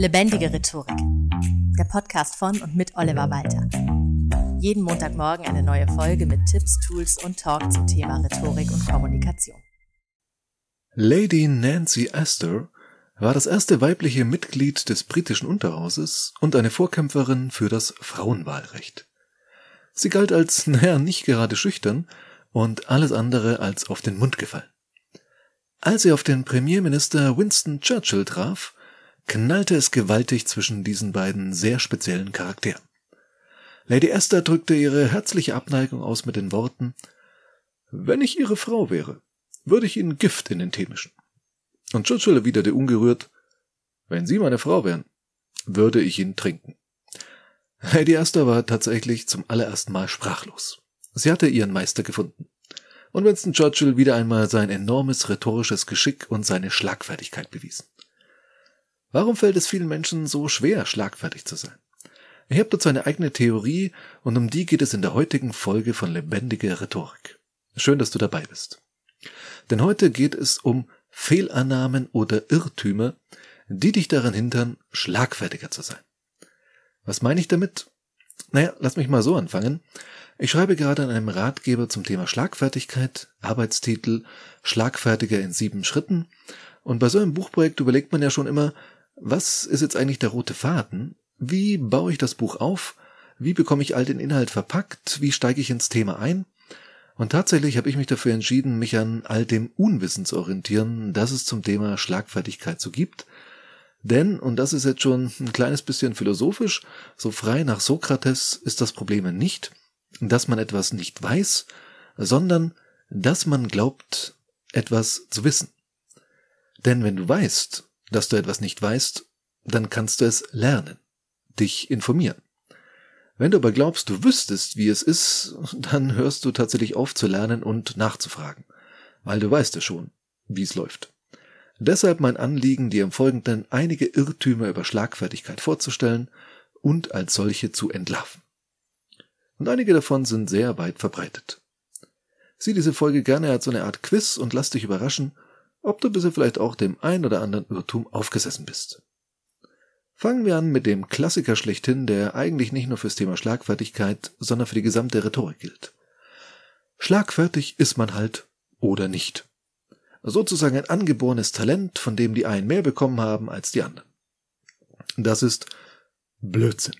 Lebendige Rhetorik. Der Podcast von und mit Oliver Walter. Jeden Montagmorgen eine neue Folge mit Tipps, Tools und Talk zum Thema Rhetorik und Kommunikation. Lady Nancy Astor war das erste weibliche Mitglied des britischen Unterhauses und eine Vorkämpferin für das Frauenwahlrecht. Sie galt als, naja, nicht gerade schüchtern und alles andere als auf den Mund gefallen. Als sie auf den Premierminister Winston Churchill traf, knallte es gewaltig zwischen diesen beiden sehr speziellen Charakteren. Lady Esther drückte ihre herzliche Abneigung aus mit den Worten Wenn ich Ihre Frau wäre, würde ich Ihnen Gift in den Tee mischen. Und Churchill erwiderte ungerührt Wenn Sie meine Frau wären, würde ich ihn trinken. Lady Esther war tatsächlich zum allerersten Mal sprachlos. Sie hatte ihren Meister gefunden. Und Winston Churchill wieder einmal sein enormes rhetorisches Geschick und seine Schlagfertigkeit bewiesen. Warum fällt es vielen Menschen so schwer, schlagfertig zu sein? Ich habe dazu eine eigene Theorie und um die geht es in der heutigen Folge von Lebendige Rhetorik. Schön, dass du dabei bist. Denn heute geht es um Fehlannahmen oder Irrtümer, die dich daran hindern, schlagfertiger zu sein. Was meine ich damit? Naja, lass mich mal so anfangen. Ich schreibe gerade an einem Ratgeber zum Thema Schlagfertigkeit, Arbeitstitel Schlagfertiger in sieben Schritten. Und bei so einem Buchprojekt überlegt man ja schon immer, was ist jetzt eigentlich der rote Faden? Wie baue ich das Buch auf? Wie bekomme ich all den Inhalt verpackt? Wie steige ich ins Thema ein? Und tatsächlich habe ich mich dafür entschieden, mich an all dem Unwissen zu orientieren, das es zum Thema Schlagfertigkeit so gibt. Denn, und das ist jetzt schon ein kleines bisschen philosophisch, so frei nach Sokrates ist das Problem nicht, dass man etwas nicht weiß, sondern dass man glaubt, etwas zu wissen. Denn wenn du weißt, dass du etwas nicht weißt, dann kannst du es lernen, dich informieren. Wenn du aber glaubst, du wüsstest, wie es ist, dann hörst du tatsächlich auf zu lernen und nachzufragen, weil du weißt es schon, wie es läuft. Deshalb mein Anliegen, dir im Folgenden einige Irrtümer über Schlagfertigkeit vorzustellen und als solche zu entlarven. Und einige davon sind sehr weit verbreitet. Sieh diese Folge gerne als so eine Art Quiz und lass dich überraschen, ob du bisher vielleicht auch dem ein oder anderen Irrtum aufgesessen bist. Fangen wir an mit dem Klassiker schlechthin, der eigentlich nicht nur fürs Thema Schlagfertigkeit, sondern für die gesamte Rhetorik gilt. Schlagfertig ist man halt oder nicht. Sozusagen ein angeborenes Talent, von dem die einen mehr bekommen haben als die anderen. Das ist Blödsinn.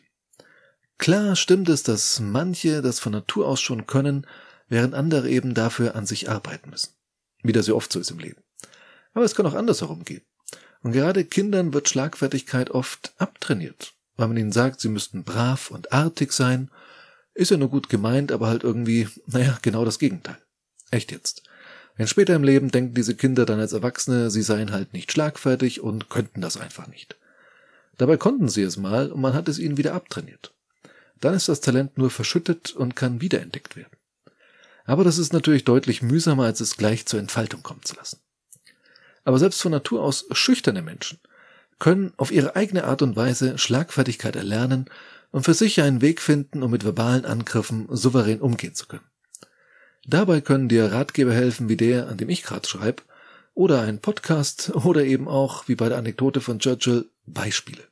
Klar stimmt es, dass manche das von Natur aus schon können, während andere eben dafür an sich arbeiten müssen. Wie das ja oft so ist im Leben. Aber es kann auch andersherum gehen. Und gerade Kindern wird Schlagfertigkeit oft abtrainiert, weil man ihnen sagt, sie müssten brav und artig sein. Ist ja nur gut gemeint, aber halt irgendwie, naja, genau das Gegenteil. Echt jetzt. Denn später im Leben denken diese Kinder dann als Erwachsene, sie seien halt nicht schlagfertig und könnten das einfach nicht. Dabei konnten sie es mal und man hat es ihnen wieder abtrainiert. Dann ist das Talent nur verschüttet und kann wiederentdeckt werden. Aber das ist natürlich deutlich mühsamer, als es gleich zur Entfaltung kommen zu lassen. Aber selbst von Natur aus schüchterne Menschen können auf ihre eigene Art und Weise Schlagfertigkeit erlernen und für sich einen Weg finden, um mit verbalen Angriffen souverän umgehen zu können. Dabei können dir Ratgeber helfen wie der, an dem ich gerade schreibe, oder ein Podcast oder eben auch, wie bei der Anekdote von Churchill, Beispiele.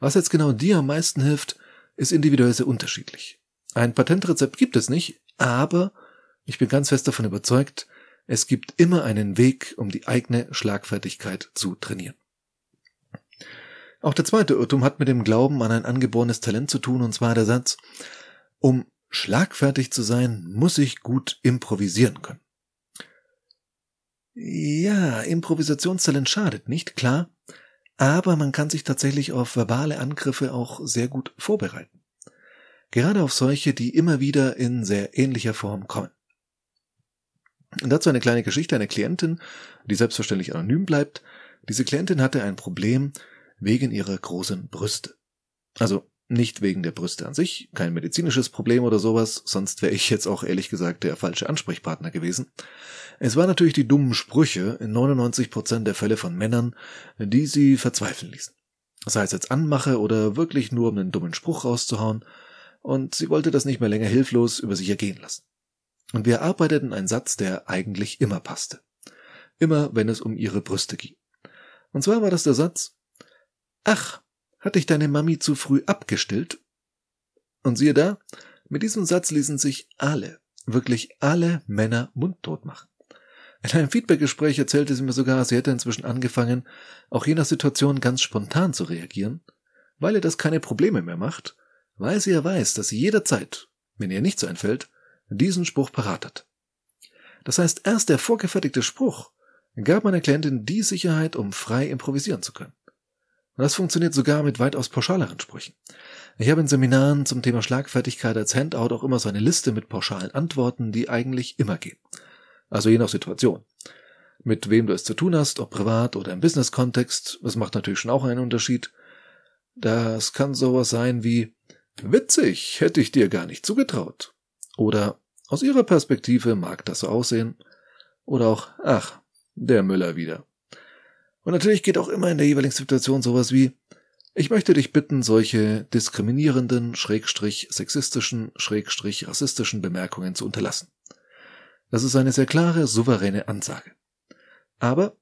Was jetzt genau dir am meisten hilft, ist individuell sehr unterschiedlich. Ein Patentrezept gibt es nicht, aber ich bin ganz fest davon überzeugt, es gibt immer einen Weg, um die eigene Schlagfertigkeit zu trainieren. Auch der zweite Irrtum hat mit dem Glauben an ein angeborenes Talent zu tun, und zwar der Satz, um schlagfertig zu sein, muss ich gut improvisieren können. Ja, Improvisationstalent schadet nicht, klar, aber man kann sich tatsächlich auf verbale Angriffe auch sehr gut vorbereiten. Gerade auf solche, die immer wieder in sehr ähnlicher Form kommen. Und dazu eine kleine Geschichte einer Klientin, die selbstverständlich anonym bleibt. Diese Klientin hatte ein Problem wegen ihrer großen Brüste. Also nicht wegen der Brüste an sich, kein medizinisches Problem oder sowas, sonst wäre ich jetzt auch ehrlich gesagt der falsche Ansprechpartner gewesen. Es waren natürlich die dummen Sprüche in 99% der Fälle von Männern, die sie verzweifeln ließen. Sei es jetzt Anmache oder wirklich nur um einen dummen Spruch rauszuhauen, und sie wollte das nicht mehr länger hilflos über sich ergehen lassen. Und wir erarbeiteten einen Satz, der eigentlich immer passte. Immer, wenn es um ihre Brüste ging. Und zwar war das der Satz, Ach, hat dich deine Mami zu früh abgestillt? Und siehe da, mit diesem Satz ließen sich alle, wirklich alle Männer mundtot machen. In einem Feedbackgespräch erzählte sie mir sogar, sie hätte inzwischen angefangen, auch je nach Situation ganz spontan zu reagieren, weil ihr das keine Probleme mehr macht, weil sie ja weiß, dass sie jederzeit, wenn ihr nichts einfällt, diesen Spruch parat hat. Das heißt, erst der vorgefertigte Spruch gab meiner Klientin die Sicherheit, um frei improvisieren zu können. Und das funktioniert sogar mit weitaus pauschaleren Sprüchen. Ich habe in Seminaren zum Thema Schlagfertigkeit als Handout auch immer so eine Liste mit pauschalen Antworten, die eigentlich immer gehen. Also je nach Situation. Mit wem du es zu tun hast, ob privat oder im Business-Kontext, das macht natürlich schon auch einen Unterschied. Das kann sowas sein wie Witzig, hätte ich dir gar nicht zugetraut. Oder aus ihrer Perspektive mag das so aussehen. Oder auch, ach, der Müller wieder. Und natürlich geht auch immer in der jeweiligen Situation sowas wie ich möchte dich bitten, solche diskriminierenden, schrägstrich sexistischen, schrägstrich rassistischen Bemerkungen zu unterlassen. Das ist eine sehr klare, souveräne Ansage. Aber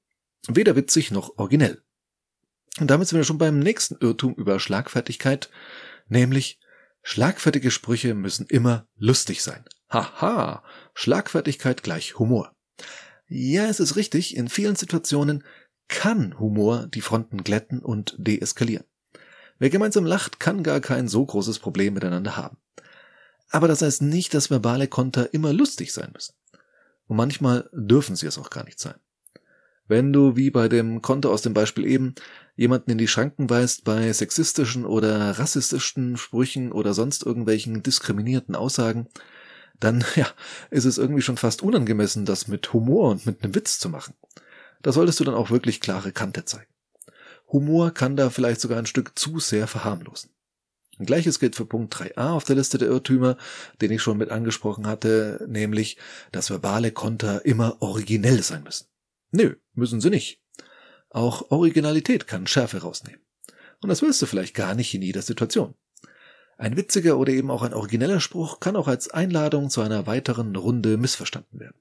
weder witzig noch originell. Und damit sind wir schon beim nächsten Irrtum über Schlagfertigkeit, nämlich schlagfertige Sprüche müssen immer lustig sein. Haha, Schlagfertigkeit gleich Humor. Ja, es ist richtig, in vielen Situationen kann Humor die Fronten glätten und deeskalieren. Wer gemeinsam lacht, kann gar kein so großes Problem miteinander haben. Aber das heißt nicht, dass verbale Konter immer lustig sein müssen. Und manchmal dürfen sie es auch gar nicht sein. Wenn du, wie bei dem Konter aus dem Beispiel eben, jemanden in die Schranken weist bei sexistischen oder rassistischen Sprüchen oder sonst irgendwelchen diskriminierten Aussagen, dann ja, ist es irgendwie schon fast unangemessen, das mit Humor und mit einem Witz zu machen. Da solltest du dann auch wirklich klare Kante zeigen. Humor kann da vielleicht sogar ein Stück zu sehr verharmlosen. Gleiches gilt für Punkt 3a auf der Liste der Irrtümer, den ich schon mit angesprochen hatte, nämlich, dass verbale Konter immer originell sein müssen. Nö, müssen sie nicht. Auch Originalität kann Schärfe rausnehmen. Und das willst du vielleicht gar nicht in jeder Situation. Ein witziger oder eben auch ein origineller Spruch kann auch als Einladung zu einer weiteren Runde missverstanden werden.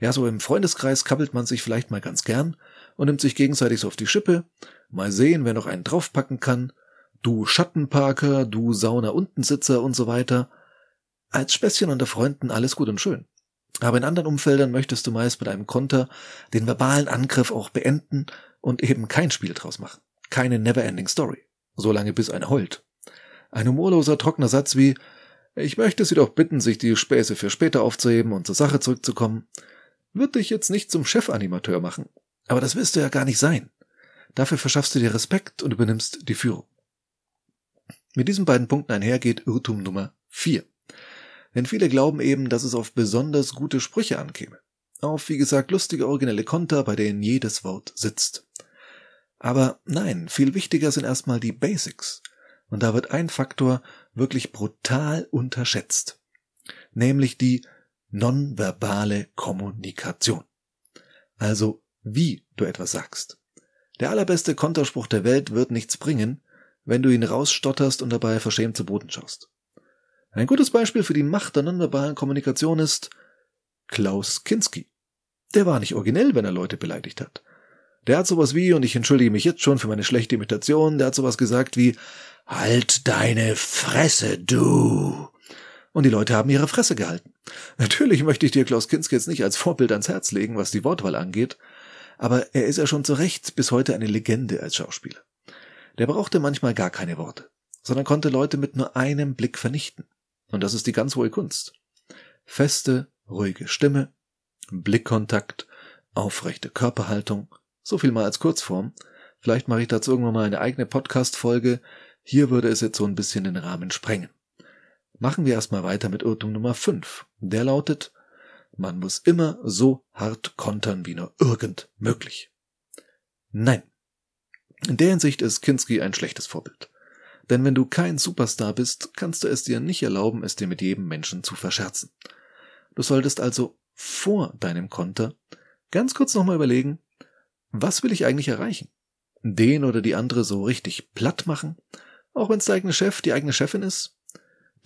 Ja, so im Freundeskreis kabbelt man sich vielleicht mal ganz gern und nimmt sich gegenseitig so auf die Schippe. Mal sehen, wer noch einen draufpacken kann du Schattenparker, du Sauna-Untensitzer und so weiter. Als Späßchen unter Freunden alles gut und schön. Aber in anderen Umfeldern möchtest du meist mit einem Konter den verbalen Angriff auch beenden und eben kein Spiel draus machen. Keine never-ending Story. Solange bis einer heult. Ein humorloser, trockener Satz wie Ich möchte Sie doch bitten, sich die Späße für später aufzuheben und zur Sache zurückzukommen, wird dich jetzt nicht zum Chefanimateur machen. Aber das willst du ja gar nicht sein. Dafür verschaffst du dir Respekt und übernimmst die Führung. Mit diesen beiden Punkten einhergeht Irrtum Nummer 4. Denn viele glauben eben, dass es auf besonders gute Sprüche ankäme. Auf, wie gesagt, lustige originelle Konter, bei denen jedes Wort sitzt. Aber nein, viel wichtiger sind erstmal die Basics. Und da wird ein Faktor wirklich brutal unterschätzt. Nämlich die nonverbale Kommunikation. Also, wie du etwas sagst. Der allerbeste Konterspruch der Welt wird nichts bringen, wenn du ihn rausstotterst und dabei verschämt zu Boden schaust. Ein gutes Beispiel für die Macht der nonverbalen Kommunikation ist Klaus Kinski. Der war nicht originell, wenn er Leute beleidigt hat. Der hat sowas wie, und ich entschuldige mich jetzt schon für meine schlechte Imitation, der hat sowas gesagt wie, halt deine Fresse, du. Und die Leute haben ihre Fresse gehalten. Natürlich möchte ich dir Klaus Kinski jetzt nicht als Vorbild ans Herz legen, was die Wortwahl angeht, aber er ist ja schon zu Recht bis heute eine Legende als Schauspieler. Der brauchte manchmal gar keine Worte, sondern konnte Leute mit nur einem Blick vernichten. Und das ist die ganz hohe Kunst. Feste, ruhige Stimme, Blickkontakt, aufrechte Körperhaltung, so viel mal als Kurzform. Vielleicht mache ich dazu irgendwann mal eine eigene Podcast-Folge. Hier würde es jetzt so ein bisschen den Rahmen sprengen. Machen wir erstmal weiter mit Irrtum Nummer 5. Der lautet, man muss immer so hart kontern wie nur irgend möglich. Nein, in der Hinsicht ist Kinski ein schlechtes Vorbild. Denn wenn du kein Superstar bist, kannst du es dir nicht erlauben, es dir mit jedem Menschen zu verscherzen. Du solltest also vor deinem Konter ganz kurz nochmal überlegen, was will ich eigentlich erreichen? Den oder die andere so richtig platt machen? Auch wenn es der eigene Chef, die eigene Chefin ist?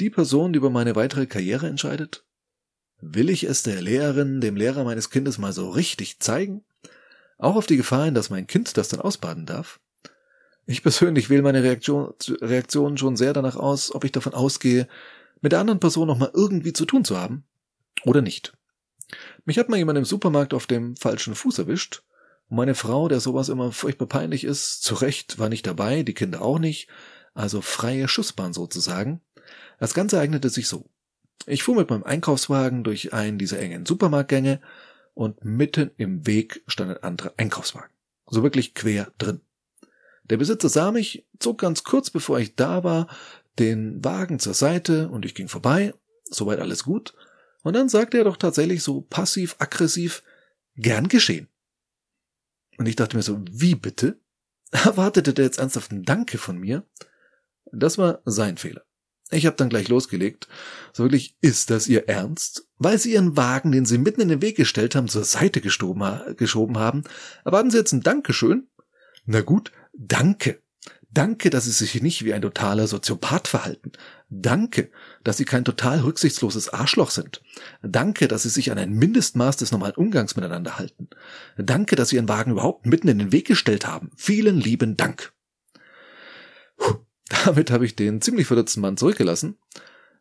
Die Person, die über meine weitere Karriere entscheidet? Will ich es der Lehrerin, dem Lehrer meines Kindes mal so richtig zeigen? Auch auf die Gefahr hin, dass mein Kind das dann ausbaden darf? Ich persönlich wähle meine Reaktion, Reaktion schon sehr danach aus, ob ich davon ausgehe, mit der anderen Person nochmal irgendwie zu tun zu haben oder nicht. Mich hat mal jemand im Supermarkt auf dem falschen Fuß erwischt. Und meine Frau, der sowas immer furchtbar peinlich ist, zu Recht war nicht dabei, die Kinder auch nicht, also freie Schussbahn sozusagen. Das Ganze eignete sich so. Ich fuhr mit meinem Einkaufswagen durch einen dieser engen Supermarktgänge und mitten im Weg stand ein anderer Einkaufswagen. So wirklich quer drin. Der Besitzer sah mich, zog ganz kurz bevor ich da war, den Wagen zur Seite und ich ging vorbei. Soweit alles gut. Und dann sagte er doch tatsächlich so passiv-aggressiv, gern geschehen. Und ich dachte mir so, wie bitte? Erwartete der jetzt ernsthaft ein Danke von mir? Das war sein Fehler. Ich habe dann gleich losgelegt. So wirklich, ist das Ihr Ernst? Weil Sie Ihren Wagen, den Sie mitten in den Weg gestellt haben, zur Seite geschoben haben, erwarten Sie jetzt ein Dankeschön? Na gut, danke. Danke, dass Sie sich nicht wie ein totaler Soziopath verhalten. Danke, dass Sie kein total rücksichtsloses Arschloch sind. Danke, dass Sie sich an ein Mindestmaß des normalen Umgangs miteinander halten. Danke, dass Sie Ihren Wagen überhaupt mitten in den Weg gestellt haben. Vielen lieben Dank. Puh. Damit habe ich den ziemlich verletzten Mann zurückgelassen.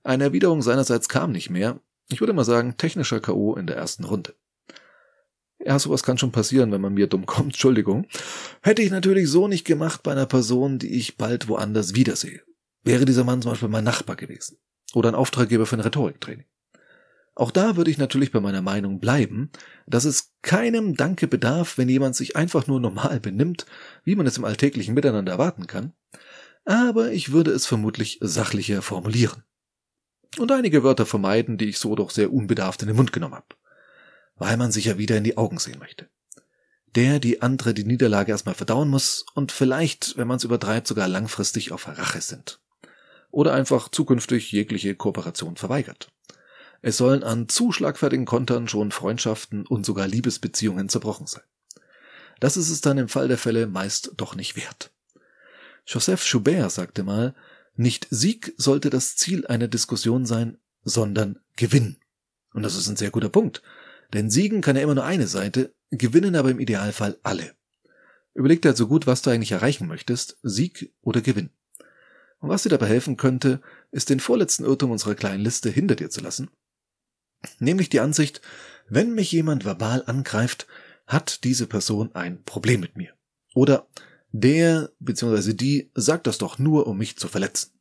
Eine Erwiderung seinerseits kam nicht mehr. Ich würde mal sagen, technischer K.O. in der ersten Runde. Ja, sowas kann schon passieren, wenn man mir dumm kommt, Entschuldigung. Hätte ich natürlich so nicht gemacht bei einer Person, die ich bald woanders wiedersehe. Wäre dieser Mann zum Beispiel mein Nachbar gewesen. Oder ein Auftraggeber für ein Rhetoriktraining. Auch da würde ich natürlich bei meiner Meinung bleiben, dass es keinem Danke bedarf, wenn jemand sich einfach nur normal benimmt, wie man es im alltäglichen Miteinander erwarten kann, aber ich würde es vermutlich sachlicher formulieren. Und einige Wörter vermeiden, die ich so doch sehr unbedarft in den Mund genommen habe. Weil man sich ja wieder in die Augen sehen möchte. Der, die andere die Niederlage erstmal verdauen muss und vielleicht, wenn man es übertreibt, sogar langfristig auf Rache sind. Oder einfach zukünftig jegliche Kooperation verweigert. Es sollen an zu schlagfertigen Kontern schon Freundschaften und sogar Liebesbeziehungen zerbrochen sein. Das ist es dann im Fall der Fälle meist doch nicht wert. Joseph Schubert sagte mal, nicht Sieg sollte das Ziel einer Diskussion sein, sondern Gewinn. Und das ist ein sehr guter Punkt. Denn siegen kann ja immer nur eine Seite, gewinnen aber im Idealfall alle. Überleg dir also gut, was du eigentlich erreichen möchtest, Sieg oder Gewinn. Und was dir dabei helfen könnte, ist den vorletzten Irrtum unserer kleinen Liste hinter dir zu lassen. Nämlich die Ansicht, wenn mich jemand verbal angreift, hat diese Person ein Problem mit mir. Oder der bzw. die sagt das doch nur, um mich zu verletzen.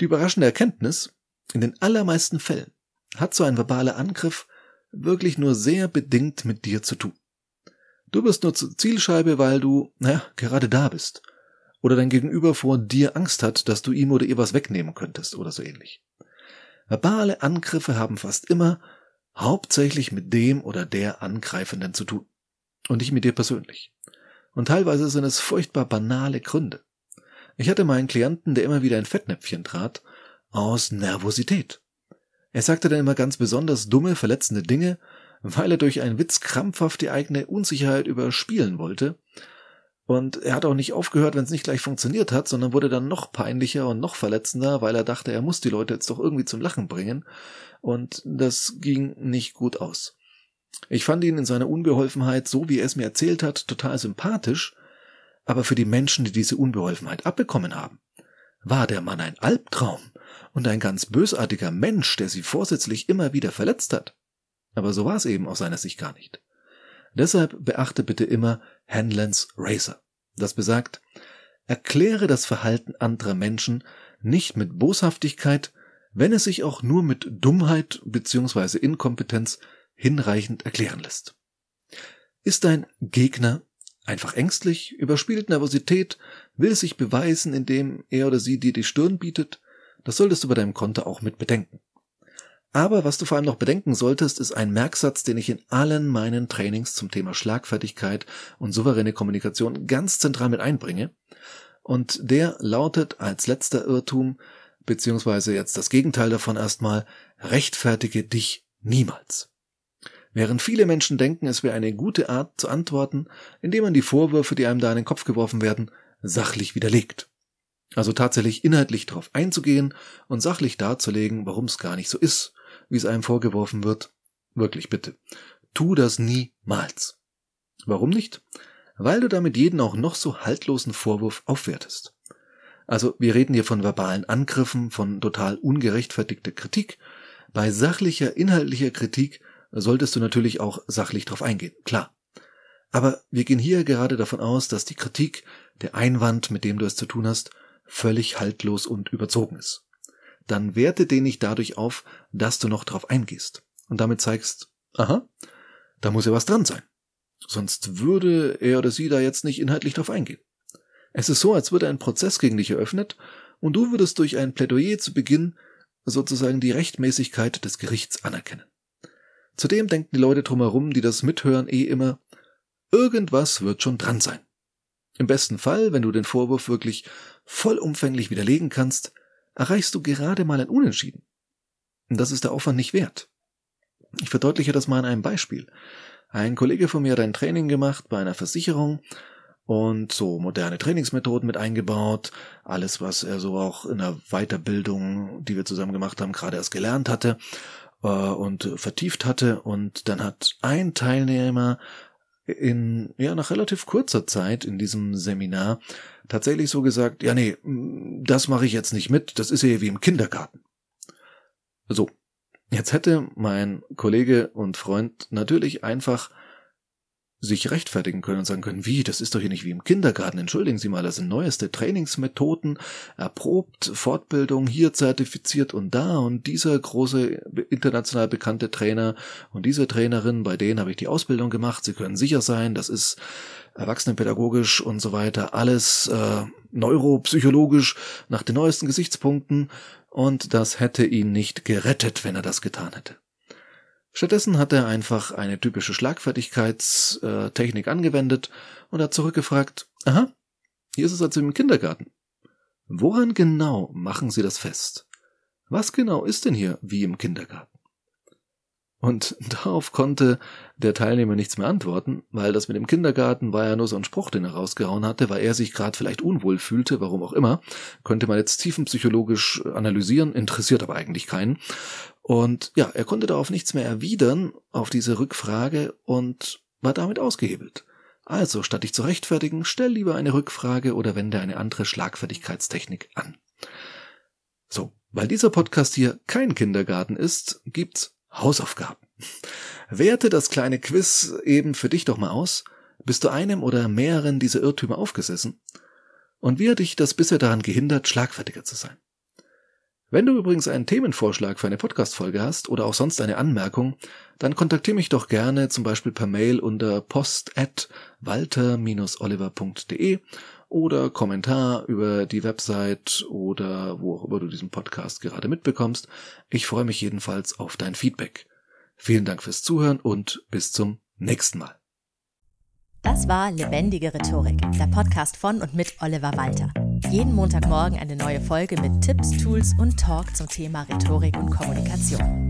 Die überraschende Erkenntnis, in den allermeisten Fällen hat so ein verbaler Angriff wirklich nur sehr bedingt mit dir zu tun. Du bist nur zur Zielscheibe, weil du, naja, gerade da bist. Oder dein Gegenüber vor dir Angst hat, dass du ihm oder ihr was wegnehmen könntest oder so ähnlich. Verbale Angriffe haben fast immer hauptsächlich mit dem oder der Angreifenden zu tun. Und nicht mit dir persönlich. Und teilweise sind es furchtbar banale Gründe. Ich hatte meinen Klienten, der immer wieder in Fettnäpfchen trat, aus Nervosität. Er sagte dann immer ganz besonders dumme, verletzende Dinge, weil er durch einen Witz krampfhaft die eigene Unsicherheit überspielen wollte. Und er hat auch nicht aufgehört, wenn es nicht gleich funktioniert hat, sondern wurde dann noch peinlicher und noch verletzender, weil er dachte, er muss die Leute jetzt doch irgendwie zum Lachen bringen. Und das ging nicht gut aus. Ich fand ihn in seiner Unbeholfenheit, so wie er es mir erzählt hat, total sympathisch, aber für die Menschen, die diese Unbeholfenheit abbekommen haben, war der Mann ein Albtraum und ein ganz bösartiger Mensch, der sie vorsätzlich immer wieder verletzt hat. Aber so war es eben aus seiner Sicht gar nicht. Deshalb beachte bitte immer Hanlons Razor. Das besagt, erkläre das Verhalten anderer Menschen nicht mit Boshaftigkeit, wenn es sich auch nur mit Dummheit bzw. Inkompetenz hinreichend erklären lässt. Ist dein Gegner einfach ängstlich, überspielt Nervosität, will sich beweisen, indem er oder sie dir die Stirn bietet, das solltest du bei deinem Konto auch mit bedenken. Aber was du vor allem noch bedenken solltest, ist ein Merksatz, den ich in allen meinen Trainings zum Thema Schlagfertigkeit und souveräne Kommunikation ganz zentral mit einbringe. Und der lautet als letzter Irrtum, beziehungsweise jetzt das Gegenteil davon erstmal, rechtfertige dich niemals. Während viele Menschen denken, es wäre eine gute Art zu antworten, indem man die Vorwürfe, die einem da in den Kopf geworfen werden, sachlich widerlegt. Also tatsächlich inhaltlich darauf einzugehen und sachlich darzulegen, warum es gar nicht so ist, wie es einem vorgeworfen wird. Wirklich bitte. Tu das niemals. Warum nicht? weil du damit jeden auch noch so haltlosen Vorwurf aufwertest. Also wir reden hier von verbalen Angriffen, von total ungerechtfertigter Kritik. Bei sachlicher, inhaltlicher Kritik solltest du natürlich auch sachlich drauf eingehen, klar. Aber wir gehen hier gerade davon aus, dass die Kritik, der Einwand, mit dem du es zu tun hast, völlig haltlos und überzogen ist. Dann werte den nicht dadurch auf, dass du noch drauf eingehst und damit zeigst, aha, da muss ja was dran sein. Sonst würde er oder sie da jetzt nicht inhaltlich drauf eingehen. Es ist so, als würde ein Prozess gegen dich eröffnet und du würdest durch ein Plädoyer zu Beginn sozusagen die Rechtmäßigkeit des Gerichts anerkennen. Zudem denken die Leute drumherum, die das mithören, eh immer, irgendwas wird schon dran sein. Im besten Fall, wenn du den Vorwurf wirklich vollumfänglich widerlegen kannst, erreichst du gerade mal ein Unentschieden. Und das ist der Aufwand nicht wert. Ich verdeutliche das mal an einem Beispiel. Ein Kollege von mir hat ein Training gemacht bei einer Versicherung und so moderne Trainingsmethoden mit eingebaut. Alles, was er so auch in der Weiterbildung, die wir zusammen gemacht haben, gerade erst gelernt hatte äh, und vertieft hatte. Und dann hat ein Teilnehmer in, ja, nach relativ kurzer Zeit in diesem Seminar tatsächlich so gesagt, ja, nee, das mache ich jetzt nicht mit, das ist ja wie im Kindergarten. So. Jetzt hätte mein Kollege und Freund natürlich einfach sich rechtfertigen können und sagen können, wie, das ist doch hier nicht wie im Kindergarten, entschuldigen Sie mal, das sind neueste Trainingsmethoden, erprobt, Fortbildung hier zertifiziert und da und dieser große international bekannte Trainer und diese Trainerin, bei denen habe ich die Ausbildung gemacht, Sie können sicher sein, das ist erwachsenenpädagogisch und so weiter, alles äh, neuropsychologisch nach den neuesten Gesichtspunkten und das hätte ihn nicht gerettet, wenn er das getan hätte. Stattdessen hat er einfach eine typische Schlagfertigkeitstechnik angewendet und hat zurückgefragt, aha, hier ist es also im Kindergarten. Woran genau machen Sie das fest? Was genau ist denn hier wie im Kindergarten? Und darauf konnte der Teilnehmer nichts mehr antworten, weil das mit dem Kindergarten war ja nur so ein Spruch, den er rausgehauen hatte, weil er sich gerade vielleicht unwohl fühlte, warum auch immer. Könnte man jetzt tiefenpsychologisch analysieren, interessiert aber eigentlich keinen. Und ja, er konnte darauf nichts mehr erwidern, auf diese Rückfrage und war damit ausgehebelt. Also, statt dich zu rechtfertigen, stell lieber eine Rückfrage oder wende eine andere Schlagfertigkeitstechnik an. So, weil dieser Podcast hier kein Kindergarten ist, gibt's Hausaufgaben. Werte das kleine Quiz eben für dich doch mal aus. Bist du einem oder mehreren dieser Irrtümer aufgesessen? Und wie hat dich das bisher daran gehindert, schlagfertiger zu sein? Wenn du übrigens einen Themenvorschlag für eine Podcast-Folge hast oder auch sonst eine Anmerkung, dann kontaktiere mich doch gerne zum Beispiel per Mail unter post at walter-oliver.de oder Kommentar über die Website oder wo auch immer du diesen Podcast gerade mitbekommst. Ich freue mich jedenfalls auf dein Feedback. Vielen Dank fürs Zuhören und bis zum nächsten Mal. Das war Lebendige Rhetorik, der Podcast von und mit Oliver Walter. Jeden Montagmorgen eine neue Folge mit Tipps, Tools und Talk zum Thema Rhetorik und Kommunikation.